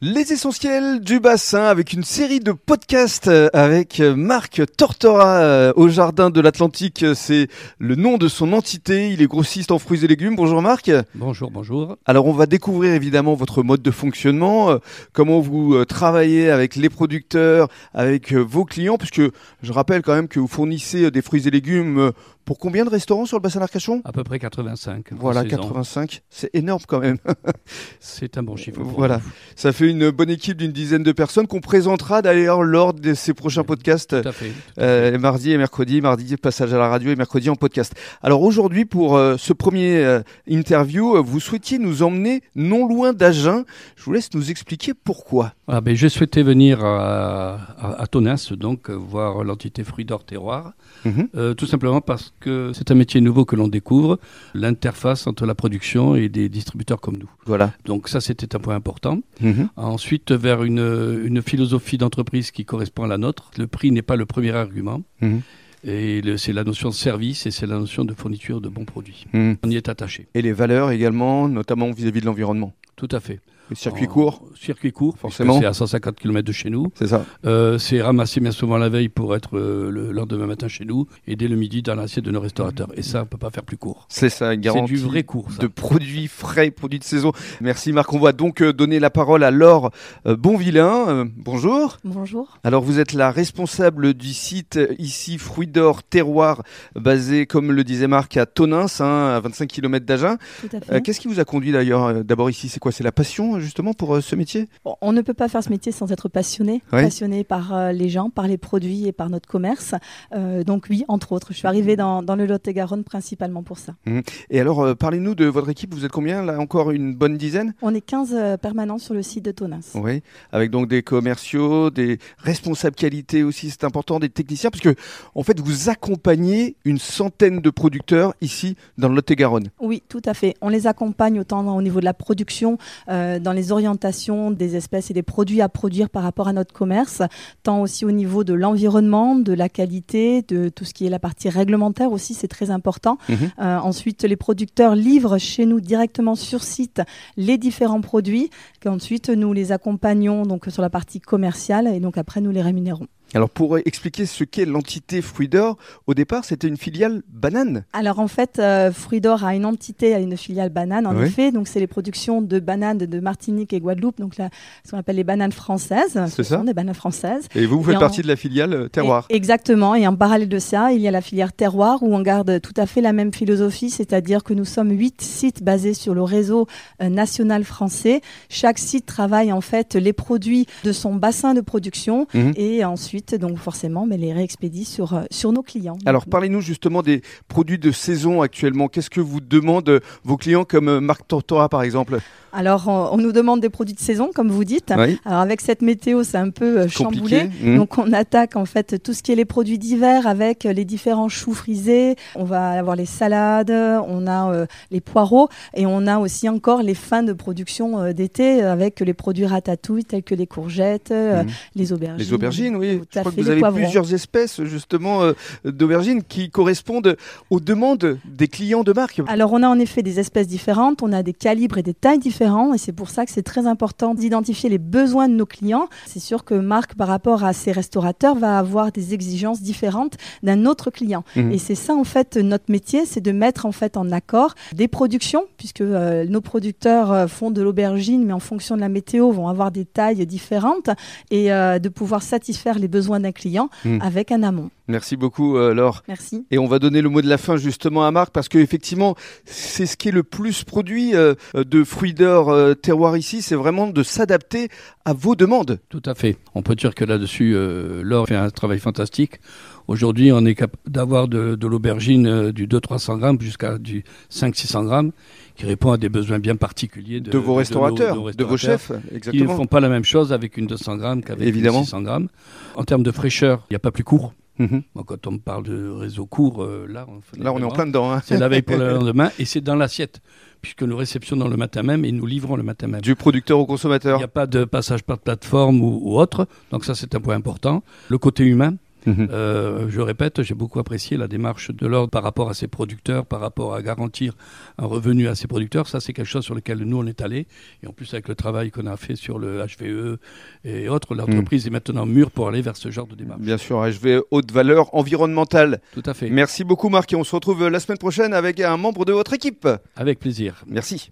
Les essentiels du bassin avec une série de podcasts euh, avec euh, Marc Tortora euh, au jardin de l'Atlantique. C'est le nom de son entité. Il est grossiste en fruits et légumes. Bonjour Marc. Bonjour, bonjour. Alors on va découvrir évidemment votre mode de fonctionnement, comment vous travaillez avec les producteurs, avec vos clients, puisque je rappelle quand même que vous fournissez des fruits et légumes pour combien de restaurants sur le bassin d'Arcachon? À peu près 85. Voilà, 85. C'est énorme quand même. C'est un bon chiffre. Voilà. Ça fait une bonne équipe d'une dizaine de personnes qu'on présentera d'ailleurs lors de ces prochains podcasts. Tout à fait. Euh, mardi et mercredi. Mardi, passage à la radio et mercredi en podcast. Alors aujourd'hui, pour euh, ce premier euh, interview, vous souhaitiez nous emmener non loin d'Agen. Je vous laisse nous expliquer pourquoi. Ah ben, je souhaitais venir à, à, donc voir l'entité Fruits d'Or Terroir. Mhm. tout simplement parce que c'est un métier nouveau que l'on découvre, l'interface entre la production et des distributeurs comme nous. Voilà. Donc ça, c'était un point important. Mhm. Ensuite, vers une, une philosophie d'entreprise qui correspond à la nôtre, le prix n'est pas le premier argument. Mhm. Et c'est la notion de service et c'est la notion de fourniture de bons produits. Mhm. On y est attaché. Et les valeurs également, notamment vis-à-vis -vis de l'environnement. Tout à fait. Le circuit court Circuit court, forcément. C'est à 150 km de chez nous. C'est ça. Euh, c'est ramassé bien souvent la veille pour être euh, le lendemain matin chez nous et dès le midi dans l'assiette de nos restaurateurs. Et ça, on peut pas faire plus court. C'est ça, une garantie. C'est du vrai court. De produits frais, produits de saison. Merci Marc. On va donc euh, donner la parole à Laure Bonvillain. bonjour. Bonjour. Alors vous êtes la responsable du site ici Fruits d'Or Terroir, basé, comme le disait Marc, à Tonins, hein, à 25 km d'Agen. Qu'est-ce qui vous a conduit d'ailleurs D'abord ici, c'est quoi? C'est la passion justement pour euh, ce métier? On ne peut pas faire ce métier sans être passionné, passionné par euh, les gens, par les produits et par notre commerce. Euh, donc oui, entre autres, je suis arrivée dans, le Lot-et-Garonne principalement pour ça. Mmh. Et alors, parlez-nous de votre équipe, vous êtes combien? Là encore une bonne dizaine? On est 15 permanents sur le site de Tonins. Oui, avec donc des commerciaux, des responsables qualité aussi, c'est important, des techniciens, parce que en fait, vous accompagnez une centaine de producteurs ici dans le Lot-et-Garonne. Oui, tout à fait. On les accompagne autant au niveau de la production, dans les orientation des espèces et des produits à produire par rapport à notre commerce, tant aussi au niveau de l'environnement, de la qualité, de tout ce qui est la partie réglementaire aussi, c'est très important. Mhm. Euh, ensuite, les producteurs livrent chez nous directement sur site les différents produits, qu'ensuite nous les accompagnons donc sur la partie commerciale et donc après nous les rémunérons. Alors pour expliquer ce qu'est l'entité Fruit d'Or, au départ c'était une filiale banane. Alors en fait, euh, Fruit d'Or a une entité, a une filiale banane en effet. Donc c'est les productions de bananes de Martinique et Guadeloupe, donc là, ce qu'on appelle les bananes françaises. C'est ça. Sont des bananes françaises. Et vous, vous faites partie de la filiale euh, terroir. exactement. Et en parallèle de ça, il y a la filière terroir où on garde tout à fait la même philosophie, c'est-à-dire que nous sommes huit sites basés sur le réseau euh, national français. Chaque site travaille en fait les produits de son bassin de production mhm. et ensuite donc forcément, mais les réexpédie sur, euh, sur nos clients. Alors, parlez-nous justement des produits de saison actuellement. Qu'est-ce que vous demandent vos clients comme euh, Marc Tortora, par exemple? Alors, on, nous demande des produits de saison, comme vous dites. Alors, avec cette météo, c'est un peu euh, chamboulé. Mmh. Donc, on attaque en fait tout ce qui est les produits d'hiver avec les différents choux frisés. On va avoir les salades, on a les poireaux et on a aussi encore les fins de production d'été avec les produits ratatouille tels que les courgettes, mmh. les aubergines. Les aubergines, oui je crois que vous avez plusieurs espèces justement euh, d'aubergines qui correspondent aux demandes des clients de marque. Alors on a en effet des espèces différentes, on a des calibres et des tailles différents et c'est pour ça que c'est très important d'identifier les besoins de nos clients. C'est sûr que Marc par rapport à ses restaurateurs va avoir des exigences différentes d'un autre client mhm. et c'est ça en fait notre métier, c'est de mettre en fait en accord des productions puisque euh, nos producteurs euh, font de l'aubergine mais en fonction de la météo vont avoir des tailles différentes et de pouvoir satisfaire les besoins d'un client hmm. avec un amont. Merci beaucoup euh, Laure. Merci. Et on va donner le mot de la fin justement à Marc parce qu'effectivement c'est ce qui est le plus produit euh, de fruits d'or euh, terroir ici, c'est vraiment de s'adapter à vos demandes. Tout à fait. On peut dire que là-dessus Laure fait un travail fantastique. Aujourd'hui on est capable d'avoir de, l'aubergine du 200-300 grammes jusqu'à du 500-600 grammes qui répond à des besoins bien particuliers de, vos restaurateurs, de, vos chefs, exactement. Ils ne font pas la même chose avec une 200 grammes qu'avec une 600 grammes. En termes de fraîcheur, il n'y a pas plus court. Mhm. quand on parle de réseau court, euh, là, on, là on est en plein dedans. Hein. C'est la veille pour le lendemain et c'est dans l'assiette, puisque nous réceptionnons le matin même et nous livrons le matin même. Du producteur au consommateur. Il n'y a pas de passage par plateforme ou, ou autre, donc ça c'est un point important. Le côté humain, Mhm. Euh, je répète, j'ai beaucoup apprécié la démarche de l'ordre par rapport à ses producteurs, par rapport à garantir un revenu à ses producteurs. Ça, c'est quelque chose sur lequel nous, on est allé. Et en plus, avec le travail qu'on a fait sur le HVE et autres, l'entreprise mhm. est maintenant mûre pour aller vers ce genre de démarche. Bien sûr, HVE haute valeur environnementale. Tout à fait. Merci beaucoup, Marc. Et on se retrouve la semaine prochaine avec un membre de votre équipe. Avec plaisir. Merci.